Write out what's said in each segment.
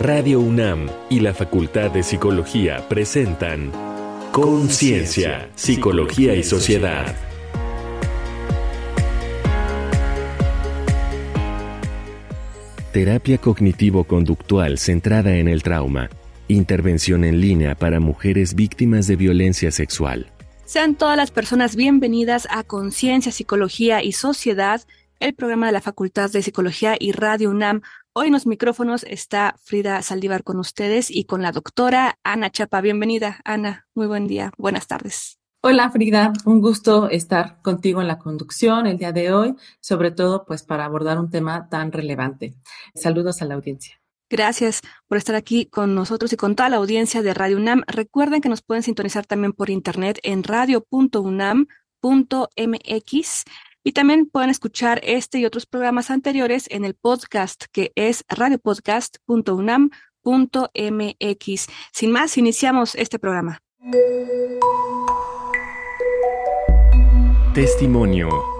Radio UNAM y la Facultad de Psicología presentan Conciencia, Psicología y Sociedad. Terapia cognitivo-conductual centrada en el trauma. Intervención en línea para mujeres víctimas de violencia sexual. Sean todas las personas bienvenidas a Conciencia, Psicología y Sociedad, el programa de la Facultad de Psicología y Radio UNAM. Hoy en los micrófonos está Frida Saldívar con ustedes y con la doctora Ana Chapa. Bienvenida, Ana. Muy buen día. Buenas tardes. Hola Frida, un gusto estar contigo en la conducción el día de hoy, sobre todo pues para abordar un tema tan relevante. Saludos a la audiencia. Gracias por estar aquí con nosotros y con toda la audiencia de Radio UNAM. Recuerden que nos pueden sintonizar también por internet en radio.unam.mx y también pueden escuchar este y otros programas anteriores en el podcast que es radiopodcast.unam.mx. Sin más, iniciamos este programa. Testimonio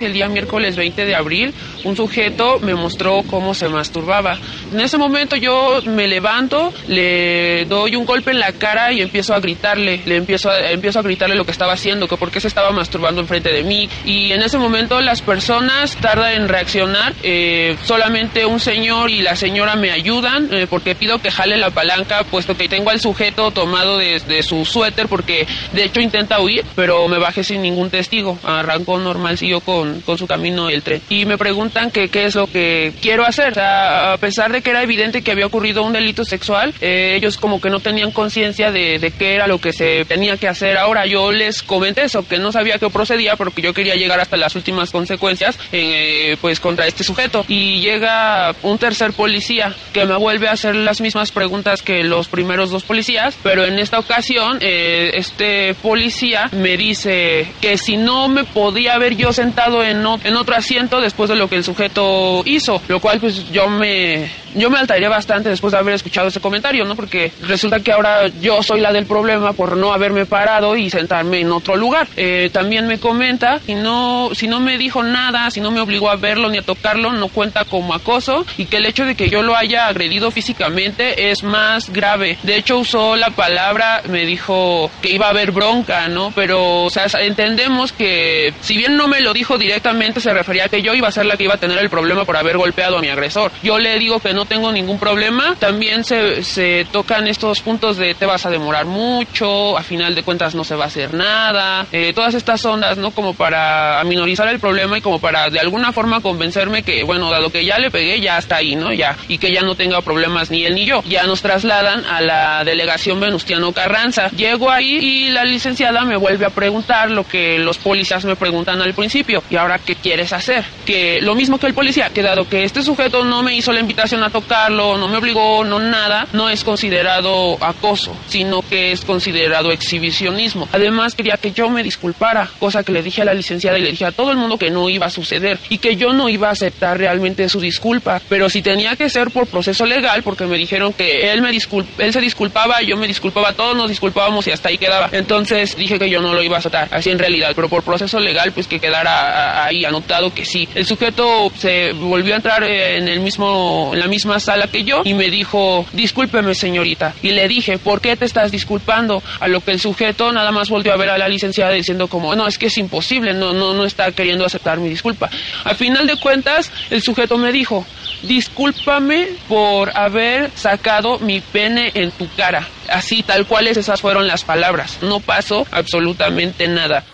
el día miércoles 20 de abril, un sujeto me mostró cómo se masturbaba. En ese momento yo me levanto, le doy un golpe en la cara y empiezo a gritarle, le empiezo a, empiezo a gritarle lo que estaba haciendo, que por qué se estaba masturbando enfrente de mí. Y en ese momento las personas tardan en reaccionar, eh, solamente un señor y la señora me ayudan eh, porque pido que jale la palanca, puesto que tengo al sujeto tomado de, de su suéter porque de hecho intenta huir, pero me bajé sin ningún testigo. Arrancó normal, siguió con con, su camino el tren. Y me preguntan que qué es lo que quiero hacer. a pesar de que era evidente que había ocurrido un delito sexual, eh, ellos como que no tenían conciencia de, de, qué era lo que se tenía que hacer. Ahora yo les comenté eso, que no sabía qué procedía porque yo quería llegar hasta las últimas consecuencias eh, pues contra este sujeto. Y llega un tercer policía que me vuelve a hacer las mismas preguntas que los primeros dos policías, pero en esta ocasión eh, este policía me dice que si no me podía haber yo sentado en, otro asiento después de lo que el sujeto hizo, lo cual pues yo me, yo me altaría bastante después de haber escuchado ese comentario, ¿no? Porque resulta que ahora yo soy la del problema por no haberme parado y sentarme en otro lugar. Eh, también me comenta, y no, si no me dijo nada, si no me obligó a verlo ni a tocarlo, no cuenta como acoso y que el hecho de que yo lo haya agredido físicamente es más grave. De hecho usó la palabra, me dijo que iba a haber bronca, ¿no? Pero, o sea, entendemos que si bien no me lo dijo directamente se refería a que yo iba a ser la que iba a tener el problema por haber golpeado a mi agresor. Yo le digo que no tengo ningún problema. También se, se tocan estos puntos de te vas a demorar mucho, a final de cuentas no se va a hacer nada. Eh, todas estas ondas, ¿no? Como para aminorizar el problema y como para de alguna forma convencerme que, bueno, dado que ya le pegué, ya está ahí, ¿no? Ya. Y que ya no tenga problemas ni él ni yo. Ya nos trasladan a la delegación Venustiano Carranza. Llego ahí y la licenciada me vuelve a preguntar lo que los policías me preguntan al principio. ¿Y ahora qué quieres hacer? Que lo mismo que el policía, que dado que este sujeto no me hizo la invitación a tocarlo, no me obligó, no nada, no es considerado acoso, sino que es considerado exhibicionismo. Además quería que yo me disculpara, cosa que le dije a la licenciada y le dije a todo el mundo que no iba a suceder y que yo no iba a aceptar realmente su disculpa, pero si tenía que ser por proceso legal, porque me dijeron que él me él se disculpaba, yo me disculpaba, todos nos disculpábamos y hasta ahí quedaba. Entonces dije que yo no lo iba a aceptar, así en realidad, pero por proceso legal pues que quedara ahí anotado que sí. El sujeto se volvió a entrar en el mismo en la misma sala que yo y me dijo, discúlpeme señorita. Y le dije, ¿por qué te estás disculpando? A lo que el sujeto nada más volvió a ver a la licenciada diciendo como, no, es que es imposible, no, no, no está queriendo aceptar mi disculpa. Al final de cuentas, el sujeto me dijo, discúlpame por haber sacado mi pene en tu cara. Así, tal cual esas fueron las palabras. No pasó absolutamente nada.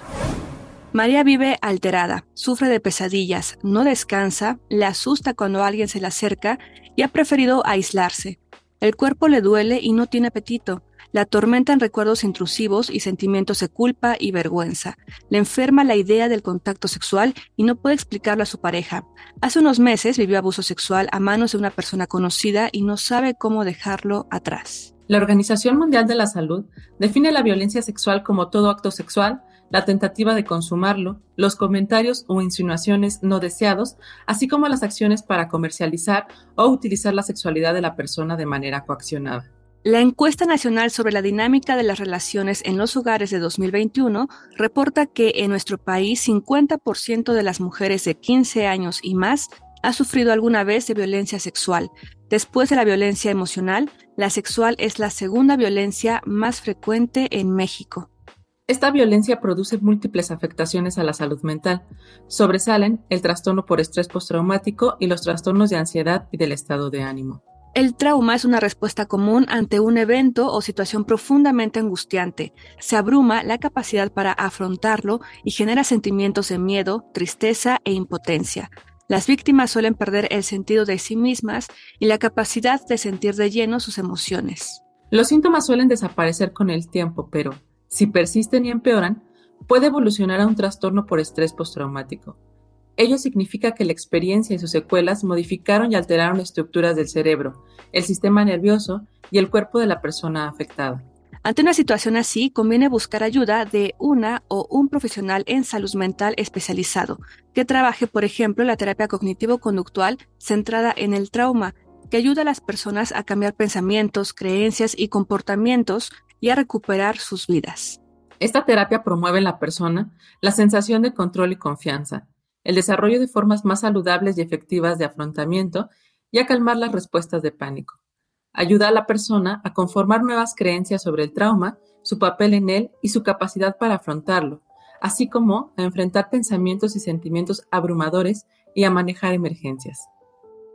María vive alterada, sufre de pesadillas, no descansa, le asusta cuando alguien se le acerca y ha preferido aislarse. El cuerpo le duele y no tiene apetito. Le atormentan recuerdos intrusivos y sentimientos de culpa y vergüenza. Le enferma la idea del contacto sexual y no puede explicarlo a su pareja. Hace unos meses vivió abuso sexual a manos de una persona conocida y no sabe cómo dejarlo atrás. La Organización Mundial de la Salud define la violencia sexual como todo acto sexual la tentativa de consumarlo, los comentarios o insinuaciones no deseados, así como las acciones para comercializar o utilizar la sexualidad de la persona de manera coaccionada. La encuesta nacional sobre la dinámica de las relaciones en los hogares de 2021 reporta que en nuestro país 50% de las mujeres de 15 años y más ha sufrido alguna vez de violencia sexual. Después de la violencia emocional, la sexual es la segunda violencia más frecuente en México. Esta violencia produce múltiples afectaciones a la salud mental. Sobresalen el trastorno por estrés postraumático y los trastornos de ansiedad y del estado de ánimo. El trauma es una respuesta común ante un evento o situación profundamente angustiante. Se abruma la capacidad para afrontarlo y genera sentimientos de miedo, tristeza e impotencia. Las víctimas suelen perder el sentido de sí mismas y la capacidad de sentir de lleno sus emociones. Los síntomas suelen desaparecer con el tiempo, pero si persisten y empeoran, puede evolucionar a un trastorno por estrés postraumático. Ello significa que la experiencia y sus secuelas modificaron y alteraron estructuras del cerebro, el sistema nervioso y el cuerpo de la persona afectada. Ante una situación así, conviene buscar ayuda de una o un profesional en salud mental especializado, que trabaje, por ejemplo, la terapia cognitivo-conductual centrada en el trauma, que ayuda a las personas a cambiar pensamientos, creencias y comportamientos y a recuperar sus vidas. Esta terapia promueve en la persona la sensación de control y confianza, el desarrollo de formas más saludables y efectivas de afrontamiento y a calmar las respuestas de pánico. Ayuda a la persona a conformar nuevas creencias sobre el trauma, su papel en él y su capacidad para afrontarlo, así como a enfrentar pensamientos y sentimientos abrumadores y a manejar emergencias.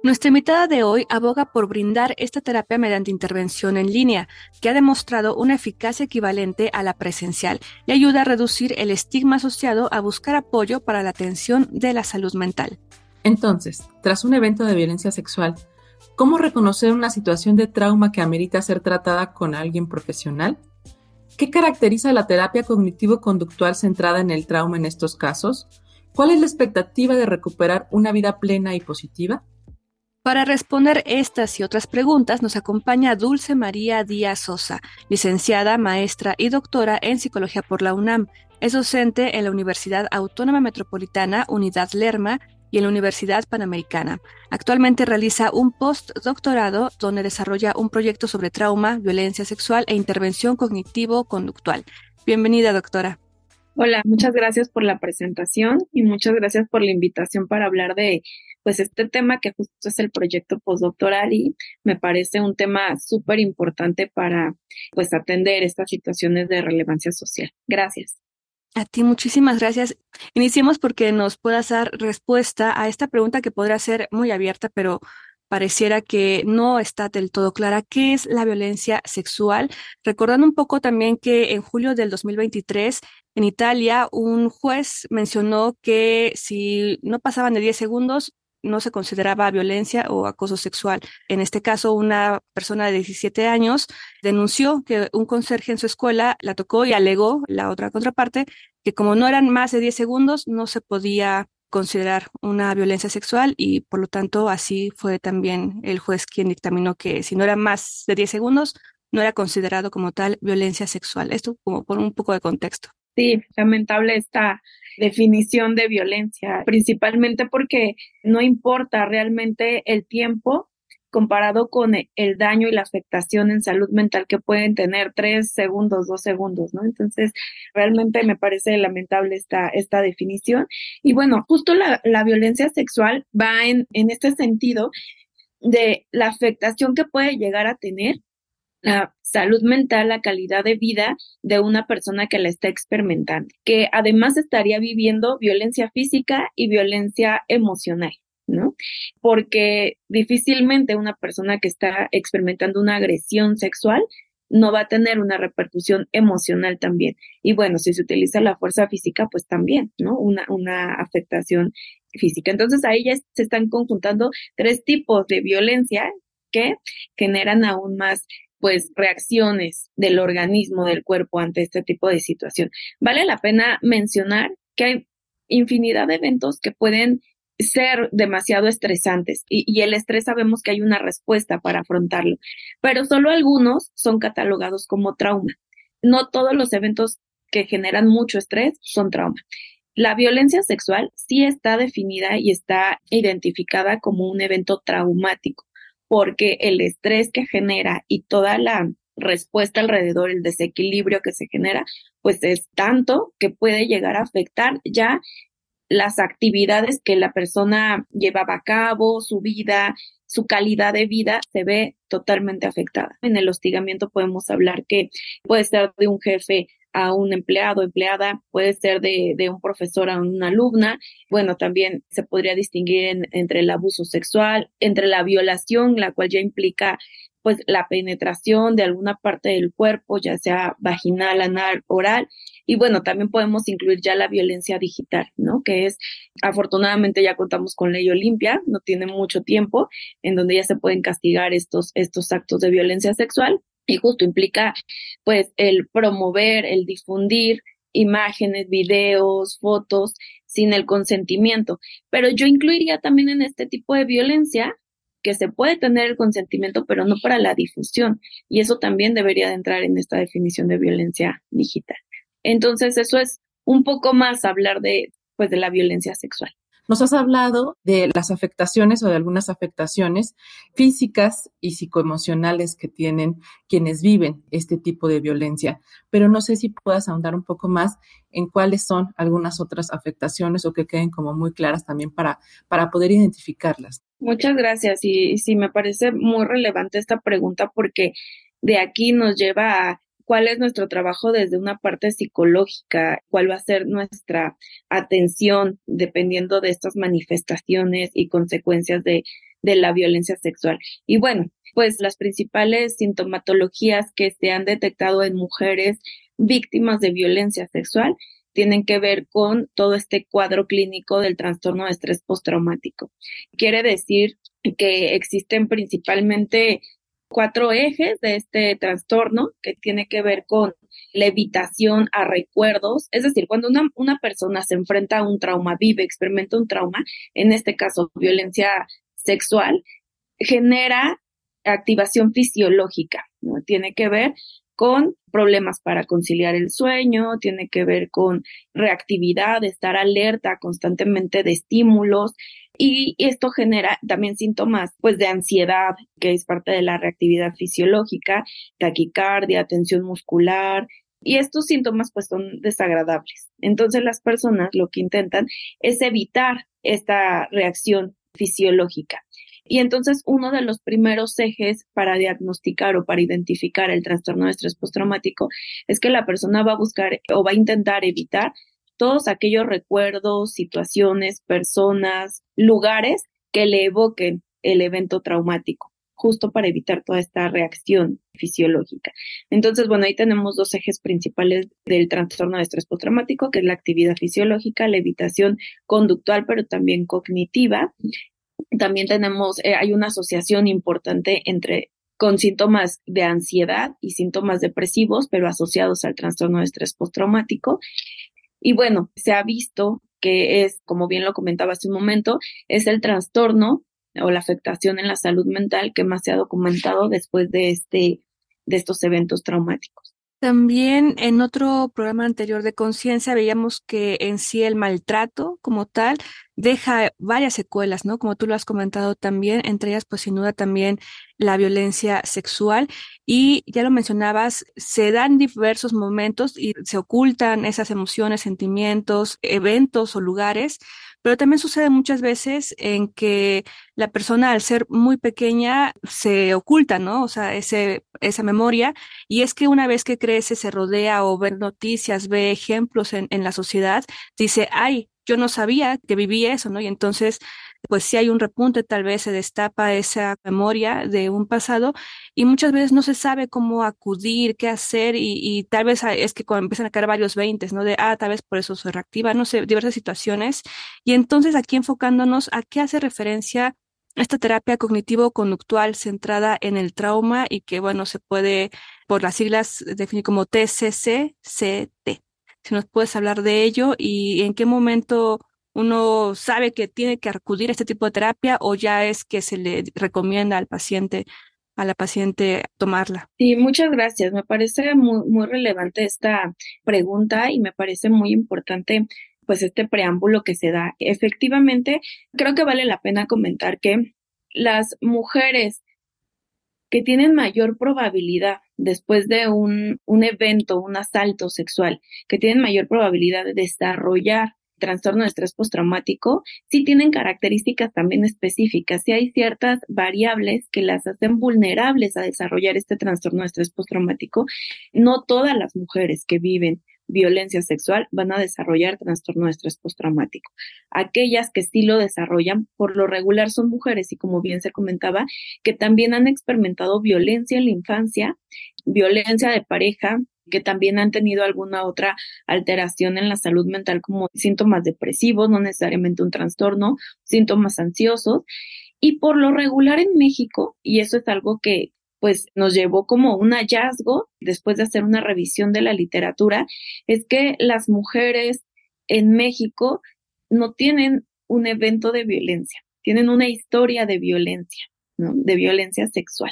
Nuestra invitada de hoy aboga por brindar esta terapia mediante intervención en línea, que ha demostrado una eficacia equivalente a la presencial y ayuda a reducir el estigma asociado a buscar apoyo para la atención de la salud mental. Entonces, tras un evento de violencia sexual, ¿cómo reconocer una situación de trauma que amerita ser tratada con alguien profesional? ¿Qué caracteriza la terapia cognitivo-conductual centrada en el trauma en estos casos? ¿Cuál es la expectativa de recuperar una vida plena y positiva? Para responder estas y otras preguntas nos acompaña Dulce María Díaz Sosa, licenciada, maestra y doctora en psicología por la UNAM. Es docente en la Universidad Autónoma Metropolitana Unidad Lerma y en la Universidad Panamericana. Actualmente realiza un postdoctorado donde desarrolla un proyecto sobre trauma, violencia sexual e intervención cognitivo-conductual. Bienvenida, doctora. Hola, muchas gracias por la presentación y muchas gracias por la invitación para hablar de pues este tema que justo es el proyecto postdoctoral y me parece un tema súper importante para pues atender estas situaciones de relevancia social. Gracias. A ti muchísimas gracias. Iniciemos porque nos puedas dar respuesta a esta pregunta que podrá ser muy abierta, pero pareciera que no está del todo clara qué es la violencia sexual, recordando un poco también que en julio del 2023 en Italia un juez mencionó que si no pasaban de 10 segundos no se consideraba violencia o acoso sexual. En este caso, una persona de 17 años denunció que un conserje en su escuela la tocó y alegó la otra contraparte que como no eran más de 10 segundos no se podía considerar una violencia sexual y por lo tanto así fue también el juez quien dictaminó que si no era más de 10 segundos no era considerado como tal violencia sexual. Esto como por un poco de contexto. Sí, lamentable esta definición de violencia, principalmente porque no importa realmente el tiempo comparado con el daño y la afectación en salud mental que pueden tener tres segundos, dos segundos, ¿no? Entonces, realmente me parece lamentable esta, esta definición. Y bueno, justo la, la violencia sexual va en, en este sentido de la afectación que puede llegar a tener la salud mental, la calidad de vida de una persona que la está experimentando, que además estaría viviendo violencia física y violencia emocional. ¿no? Porque difícilmente una persona que está experimentando una agresión sexual no va a tener una repercusión emocional también. Y bueno, si se utiliza la fuerza física, pues también, ¿no? Una, una afectación física. Entonces ahí ya se están conjuntando tres tipos de violencia que generan aún más pues reacciones del organismo, del cuerpo ante este tipo de situación. Vale la pena mencionar que hay infinidad de eventos que pueden ser demasiado estresantes y, el estrés sabemos que hay una respuesta para afrontarlo, pero solo algunos son catalogados como trauma. No todos los eventos que generan mucho estrés son trauma. La violencia sexual sí está definida y está identificada como un evento traumático, porque el estrés que genera y toda la respuesta alrededor, el desequilibrio que se genera, pues es tanto que puede llegar a afectar ya las actividades que la persona llevaba a cabo, su vida, su calidad de vida se ve totalmente afectada. En el hostigamiento podemos hablar que puede ser de un jefe a un empleado, empleada, puede ser de, de un profesor a una alumna. Bueno, también se podría distinguir entre el abuso sexual, entre la violación, la cual ya implica pues la penetración de alguna parte del cuerpo, ya sea vaginal, anal, oral. Y bueno, también podemos incluir ya la violencia digital, ¿no? Que es, afortunadamente ya contamos con ley Olimpia, no tiene mucho tiempo, en donde ya se pueden castigar estos, estos actos de violencia sexual. Y justo implica, pues, el promover, el difundir imágenes, videos, fotos sin el consentimiento. Pero yo incluiría también en este tipo de violencia que se puede tener el consentimiento, pero no para la difusión. Y eso también debería de entrar en esta definición de violencia digital. Entonces, eso es un poco más hablar de, pues, de la violencia sexual. Nos has hablado de las afectaciones o de algunas afectaciones físicas y psicoemocionales que tienen quienes viven este tipo de violencia, pero no sé si puedas ahondar un poco más en cuáles son algunas otras afectaciones o que queden como muy claras también para, para poder identificarlas. Muchas gracias y sí, me parece muy relevante esta pregunta porque de aquí nos lleva a cuál es nuestro trabajo desde una parte psicológica, cuál va a ser nuestra atención dependiendo de estas manifestaciones y consecuencias de, de la violencia sexual. Y bueno, pues las principales sintomatologías que se han detectado en mujeres víctimas de violencia sexual tienen que ver con todo este cuadro clínico del trastorno de estrés postraumático. Quiere decir que existen principalmente cuatro ejes de este trastorno que tiene que ver con la evitación a recuerdos, es decir, cuando una, una persona se enfrenta a un trauma, vive, experimenta un trauma, en este caso violencia sexual, genera activación fisiológica, ¿no? Tiene que ver con problemas para conciliar el sueño, tiene que ver con reactividad, estar alerta constantemente de estímulos, y esto genera también síntomas pues de ansiedad, que es parte de la reactividad fisiológica, taquicardia, tensión muscular, y estos síntomas pues son desagradables. Entonces las personas lo que intentan es evitar esta reacción fisiológica. Y entonces uno de los primeros ejes para diagnosticar o para identificar el trastorno de estrés postraumático es que la persona va a buscar o va a intentar evitar todos aquellos recuerdos, situaciones, personas, lugares que le evoquen el evento traumático, justo para evitar toda esta reacción fisiológica. Entonces, bueno, ahí tenemos dos ejes principales del trastorno de estrés postraumático, que es la actividad fisiológica, la evitación conductual, pero también cognitiva. También tenemos, eh, hay una asociación importante entre con síntomas de ansiedad y síntomas depresivos, pero asociados al trastorno de estrés postraumático. Y bueno, se ha visto que es, como bien lo comentaba hace un momento, es el trastorno o la afectación en la salud mental que más se ha documentado después de este, de estos eventos traumáticos. También en otro programa anterior de conciencia veíamos que en sí el maltrato como tal deja varias secuelas, ¿no? Como tú lo has comentado también, entre ellas pues sin duda también la violencia sexual y ya lo mencionabas, se dan diversos momentos y se ocultan esas emociones, sentimientos, eventos o lugares pero también sucede muchas veces en que la persona al ser muy pequeña se oculta, ¿no? O sea, ese, esa memoria. Y es que una vez que crece, se rodea o ve noticias, ve ejemplos en, en la sociedad, dice, ay, yo no sabía que vivía eso, ¿no? Y entonces pues si hay un repunte, tal vez se destapa esa memoria de un pasado y muchas veces no se sabe cómo acudir, qué hacer y, tal vez es que cuando empiezan a caer varios veintes, ¿no? De, ah, tal vez por eso se reactiva, no sé, diversas situaciones. Y entonces aquí enfocándonos a qué hace referencia esta terapia cognitivo-conductual centrada en el trauma y que, bueno, se puede, por las siglas, definir como TCCCT. Si nos puedes hablar de ello y en qué momento uno sabe que tiene que acudir a este tipo de terapia o ya es que se le recomienda al paciente a la paciente tomarla. Sí, muchas gracias. Me parece muy, muy relevante esta pregunta y me parece muy importante pues este preámbulo que se da. Efectivamente, creo que vale la pena comentar que las mujeres que tienen mayor probabilidad después de un, un evento, un asalto sexual, que tienen mayor probabilidad de desarrollar trastorno de estrés postraumático, sí tienen características también específicas. Sí hay ciertas variables que las hacen vulnerables a desarrollar este trastorno de estrés postraumático. No todas las mujeres que viven violencia sexual van a desarrollar trastorno de estrés postraumático. Aquellas que sí lo desarrollan, por lo regular son mujeres y como bien se comentaba, que también han experimentado violencia en la infancia, violencia de pareja, que también han tenido alguna otra alteración en la salud mental como síntomas depresivos, no necesariamente un trastorno, síntomas ansiosos. Y por lo regular en México, y eso es algo que pues nos llevó como un hallazgo después de hacer una revisión de la literatura, es que las mujeres en México no tienen un evento de violencia, tienen una historia de violencia, ¿no? de violencia sexual.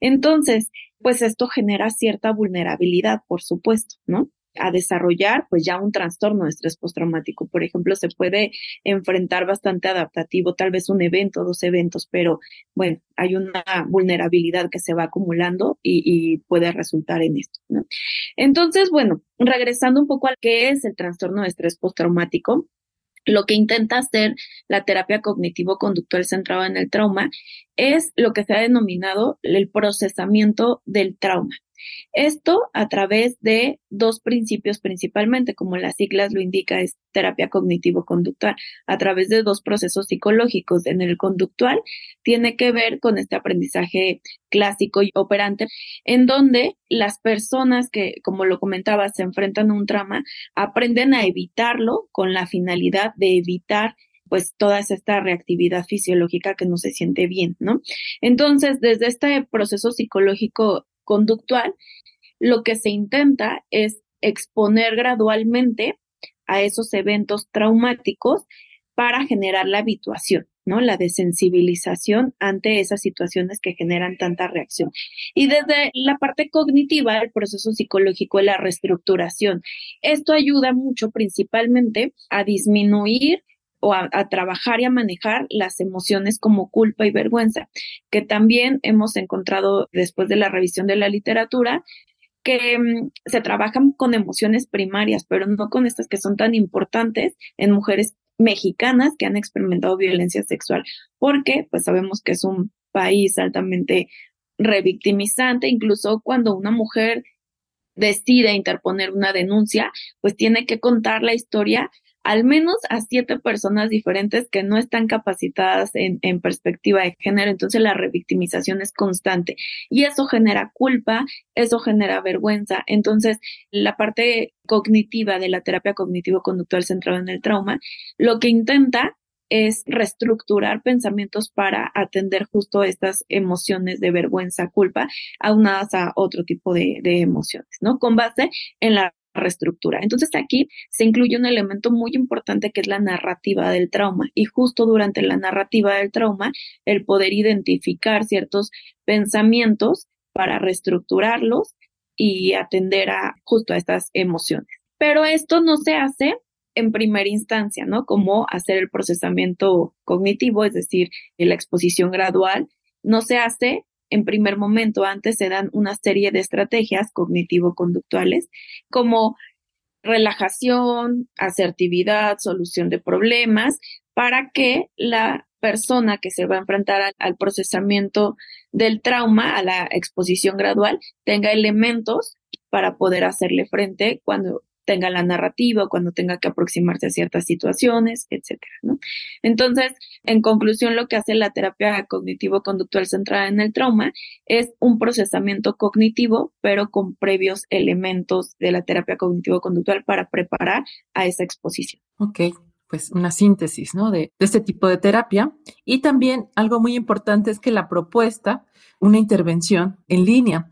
Entonces, pues esto genera cierta vulnerabilidad, por supuesto, ¿no? A desarrollar pues ya un trastorno de estrés postraumático. Por ejemplo, se puede enfrentar bastante adaptativo, tal vez un evento, dos eventos, pero bueno, hay una vulnerabilidad que se va acumulando y, puede resultar en esto. Entonces, bueno, regresando un poco al que es el trastorno de estrés postraumático, lo que intenta hacer la terapia cognitivo-conductual centrada en el trauma es lo que se ha denominado el procesamiento del trauma. Esto a través de dos principios principalmente, como las siglas lo indica, es terapia cognitivo-conductual, a través de dos procesos psicológicos. En el conductual tiene que ver con este aprendizaje clásico y operante, en donde las personas que, como lo comentaba, se enfrentan a un trauma, aprenden a evitarlo con la finalidad de evitar pues toda esta reactividad fisiológica que no se siente bien, ¿no? Entonces, desde este proceso psicológico conductual, lo que se intenta es exponer gradualmente a esos eventos traumáticos para generar la habituación, ¿no? La desensibilización ante esas situaciones que generan tanta reacción. Y desde la parte cognitiva, el proceso psicológico de la reestructuración. Esto ayuda mucho principalmente a disminuir o a, trabajar y a manejar las emociones como culpa y vergüenza, que también hemos encontrado después de la revisión de la literatura que mm, se trabajan con emociones primarias, pero no con estas que son tan importantes en mujeres mexicanas que han experimentado violencia sexual, porque pues sabemos que es un país altamente revictimizante, incluso cuando una mujer decide interponer una denuncia, pues tiene que contar la historia al menos a siete personas diferentes que no están capacitadas en, perspectiva de género, entonces la revictimización es constante y eso genera culpa, eso genera vergüenza. Entonces, la parte cognitiva de la terapia cognitivo-conductual centrada en el trauma, lo que intenta es reestructurar pensamientos para atender justo estas emociones de vergüenza, culpa, aunadas a otro tipo de emociones, ¿no? Con base en la reestructura. Entonces aquí se incluye un elemento muy importante que es la narrativa del trauma y justo durante la narrativa del trauma el poder identificar ciertos pensamientos para reestructurarlos y atender a justo a estas emociones. Pero esto no se hace en primera instancia, ¿no? Como hacer el procesamiento cognitivo, es decir, la exposición gradual, no se hace en primer momento, antes se dan una serie de estrategias cognitivo-conductuales como relajación, asertividad, solución de problemas, para que la persona que se va a enfrentar al, procesamiento del trauma, a la exposición gradual, tenga elementos para poder hacerle frente cuando tenga la narrativa, cuando tenga que aproximarse a ciertas situaciones, etcétera, ¿no? Entonces, en conclusión, lo que hace la terapia cognitivo-conductual centrada en el trauma es un procesamiento cognitivo, pero con previos elementos de la terapia cognitivo-conductual para preparar a esa exposición. Ok, pues una síntesis, ¿no? De, de este tipo de terapia. Y también algo muy importante es que la propuesta, una intervención en línea,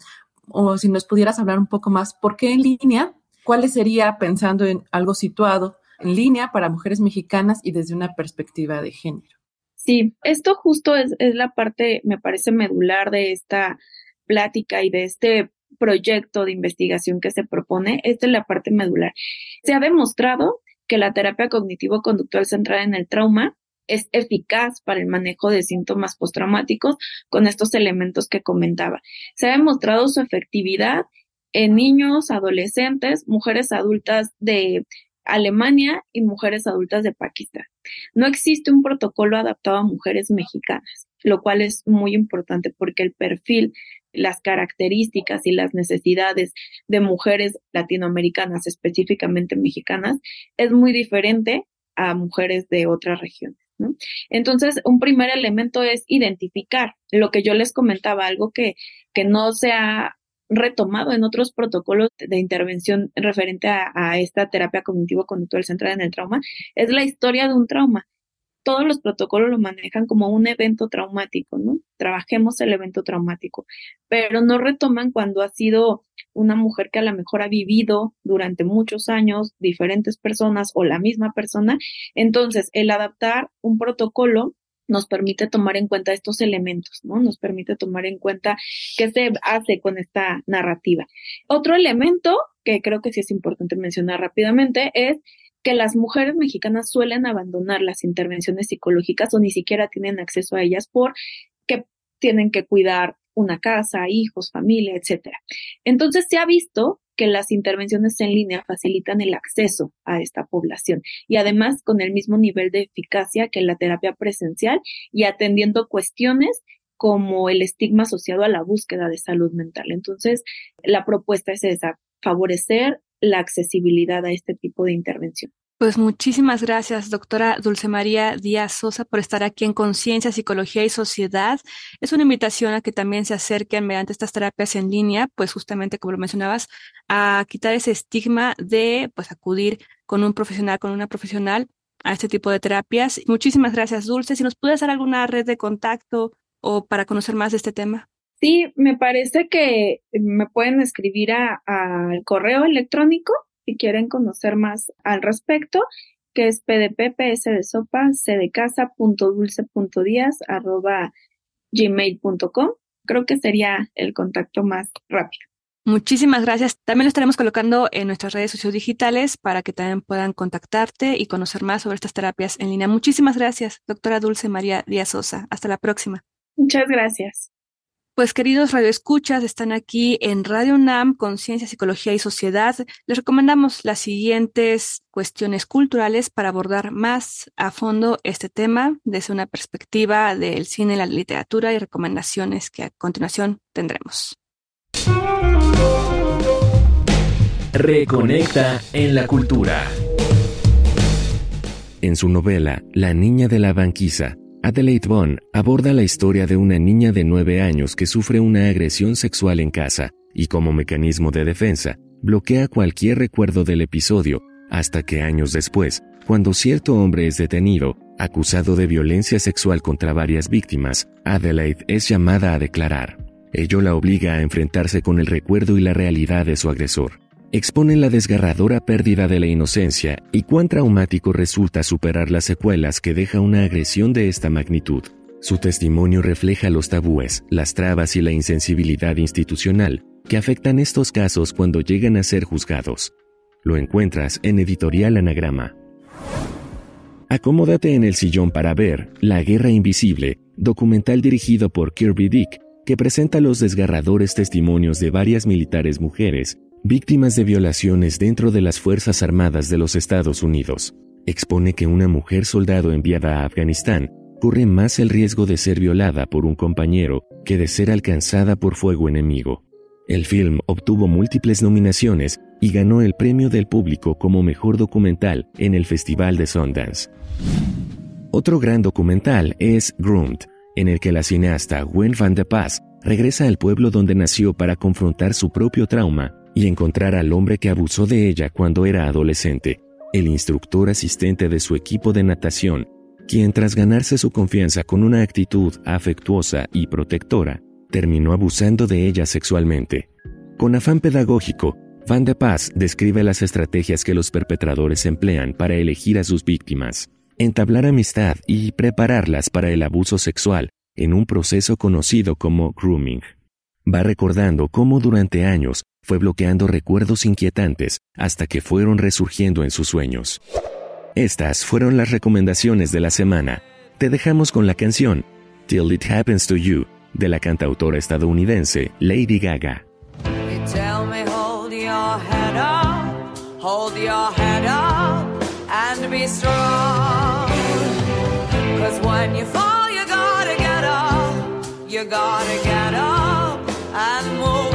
o si nos pudieras hablar un poco más, ¿por qué en línea? ¿Cuáles sería pensando en algo situado en línea para mujeres mexicanas y desde una perspectiva de género? Sí, esto justo es, es la parte, me parece, medular de esta plática y de este proyecto de investigación que se propone. Esta es la parte medular. Se ha demostrado que la terapia cognitivo-conductual centrada en el trauma es eficaz para el manejo de síntomas postraumáticos con estos elementos que comentaba. Se ha demostrado su efectividad en niños, adolescentes, mujeres adultas de Alemania y mujeres adultas de Pakistán. No existe un protocolo adaptado a mujeres mexicanas, lo cual es muy importante porque el perfil, las características y las necesidades de mujeres latinoamericanas, específicamente mexicanas, es muy diferente a mujeres de otras regiones. Entonces, un primer elemento es identificar lo que yo les comentaba, algo que, que no se ha retomado en otros protocolos de intervención referente a, esta terapia cognitivo-conductual centrada en el trauma, es la historia de un trauma. Todos los protocolos lo manejan como un evento traumático, ¿no? Trabajemos el evento traumático, pero no retoman cuando ha sido una mujer que a lo mejor ha vivido durante muchos años diferentes personas o la misma persona. Entonces, el adaptar un protocolo nos permite tomar en cuenta estos elementos, ¿no? Nos permite tomar en cuenta qué se hace con esta narrativa. Otro elemento que creo que sí es importante mencionar rápidamente es que las mujeres mexicanas suelen abandonar las intervenciones psicológicas o ni siquiera tienen acceso a ellas porque tienen que cuidar una casa, hijos, familia, etcétera. Entonces se ha visto que las intervenciones en línea facilitan el acceso a esta población y además con el mismo nivel de eficacia que la terapia presencial y atendiendo cuestiones como el estigma asociado a la búsqueda de salud mental. Entonces, la propuesta es esa, favorecer la accesibilidad a este tipo de intervención. Pues muchísimas gracias, doctora Dulce María Díaz Sosa, por estar aquí en Conciencia, Psicología y Sociedad. Es una invitación a que también se acerquen mediante estas terapias en línea, pues justamente como lo mencionabas, a quitar ese estigma de pues acudir con un profesional, con una profesional a este tipo de terapias. Muchísimas gracias, Dulce. Si nos puedes dar alguna red de contacto o para conocer más de este tema. Sí, me parece que me pueden escribir al correo electrónico si quieren conocer más al respecto, que es pdpps de sopa, arroba gmail.com. Creo que sería el contacto más rápido. Muchísimas gracias. También lo estaremos colocando en nuestras redes sociodigitales para que también puedan contactarte y conocer más sobre estas terapias en línea. Muchísimas gracias, doctora Dulce María Díaz Sosa. Hasta la próxima. Muchas gracias. Pues queridos radioescuchas, están aquí en Radio UNAM, Conciencia, Psicología y Sociedad. Les recomendamos las siguientes cuestiones culturales para abordar más a fondo este tema desde una perspectiva del cine, la literatura y recomendaciones que a continuación tendremos. Reconecta en la cultura. En su novela La niña de la banquisa, Adelaide Bond aborda la historia de una niña de nueve años que sufre una agresión sexual en casa y como mecanismo de defensa bloquea cualquier recuerdo del episodio hasta que años después, cuando cierto hombre es detenido, acusado de violencia sexual contra varias víctimas, Adelaide es llamada a declarar. Ello la obliga a enfrentarse con el recuerdo y la realidad de su agresor exponen la desgarradora pérdida de la inocencia y cuán traumático resulta superar las secuelas que deja una agresión de esta magnitud. Su testimonio refleja los tabúes, las trabas y la insensibilidad institucional que afectan estos casos cuando llegan a ser juzgados. Lo encuentras en Editorial Anagrama. Acomódate en el sillón para ver La Guerra Invisible, documental dirigido por Kirby Dick, que presenta los desgarradores testimonios de varias militares mujeres víctimas de violaciones dentro de las Fuerzas Armadas de los Estados Unidos. Expone que una mujer soldado enviada a Afganistán corre más el riesgo de ser violada por un compañero que de ser alcanzada por fuego enemigo. El film obtuvo múltiples nominaciones y ganó el premio del público como mejor documental en el Festival de Sundance. Otro gran documental es Groomed, en el que la cineasta Gwen van de Paz regresa al pueblo donde nació para confrontar su propio trauma y encontrar al hombre que abusó de ella cuando era adolescente, el instructor asistente de su equipo de natación, quien tras ganarse su confianza con una actitud afectuosa y protectora, terminó abusando de ella sexualmente. Con afán pedagógico, Van de Paz describe las estrategias que los perpetradores emplean para elegir a sus víctimas, entablar amistad y prepararlas para el abuso sexual en un proceso conocido como grooming. Va recordando cómo durante años fue bloqueando recuerdos inquietantes hasta que fueron resurgiendo en sus sueños. Estas fueron las recomendaciones de la semana. Te dejamos con la canción Till It Happens to You de la cantautora estadounidense Lady Gaga. you gotta get up and move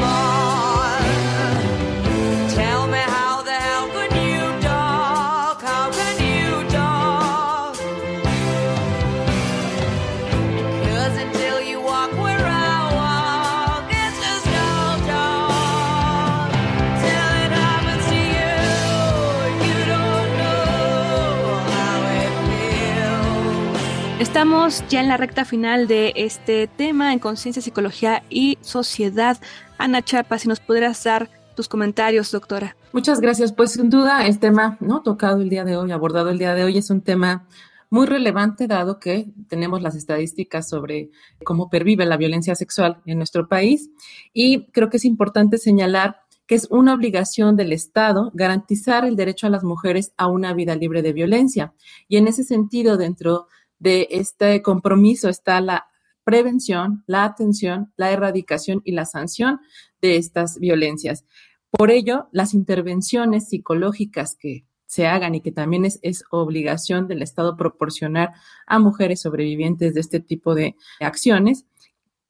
Estamos ya en la recta final de este tema en conciencia, psicología y sociedad. Ana Chapa, si nos pudieras dar tus comentarios, doctora. Muchas gracias. Pues sin duda el tema no tocado el día de hoy, abordado el día de hoy, es un tema muy relevante dado que tenemos las estadísticas sobre cómo pervive la violencia sexual en nuestro país y creo que es importante señalar que es una obligación del Estado garantizar el derecho a las mujeres a una vida libre de violencia. Y en ese sentido, dentro de este compromiso está la prevención, la atención, la erradicación y la sanción de estas violencias. Por ello, las intervenciones psicológicas que se hagan y que también es, obligación del Estado proporcionar a mujeres sobrevivientes de este tipo de acciones,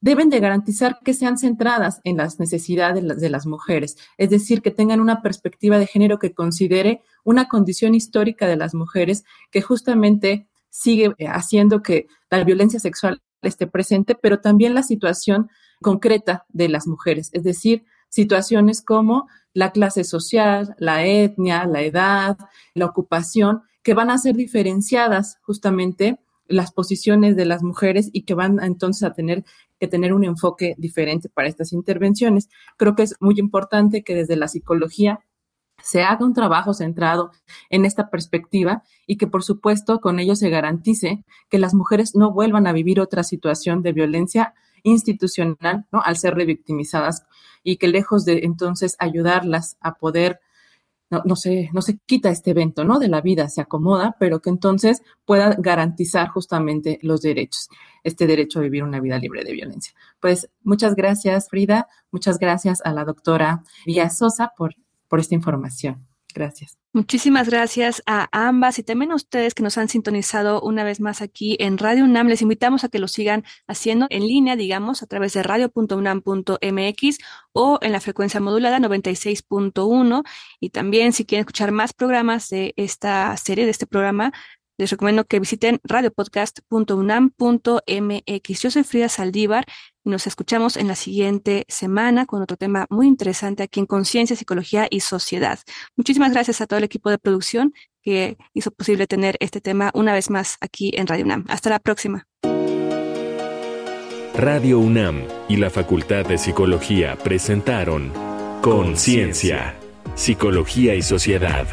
deben de garantizar que sean centradas en las necesidades de las mujeres, es decir, que tengan una perspectiva de género que considere una condición histórica de las mujeres que justamente sigue haciendo que la violencia sexual esté presente, pero también la situación concreta de las mujeres, es decir, situaciones como la clase social, la etnia, la edad, la ocupación, que van a ser diferenciadas justamente las posiciones de las mujeres y que van entonces a tener que tener un enfoque diferente para estas intervenciones. Creo que es muy importante que desde la psicología se haga un trabajo centrado en esta perspectiva y que por supuesto con ello se garantice que las mujeres no vuelvan a vivir otra situación de violencia institucional, ¿no? Al ser revictimizadas y que lejos de entonces ayudarlas a poder no, no, se, no se quita este evento, ¿no? De la vida, se acomoda, pero que entonces pueda garantizar justamente los derechos, este derecho a vivir una vida libre de violencia. Pues muchas gracias, Frida, muchas gracias a la doctora Díaz Sosa por, por esta información. Gracias. Muchísimas gracias a ambas y también a ustedes que nos han sintonizado una vez más aquí en Radio UNAM. Les invitamos a que lo sigan haciendo en línea, digamos, a través de radio.unam.mx o en la frecuencia modulada 96.1. Y también si quieren escuchar más programas de esta serie, de este programa, les recomiendo que visiten radiopodcast.unam.mx. Yo soy Frida Saldívar y nos escuchamos en la siguiente semana con otro tema muy interesante aquí en Conciencia, Psicología y Sociedad. Muchísimas gracias a todo el equipo de producción que hizo posible tener este tema una vez más aquí en Radio UNAM. Hasta la próxima. Radio UNAM y la Facultad de Psicología presentaron Conciencia, Psicología y Sociedad.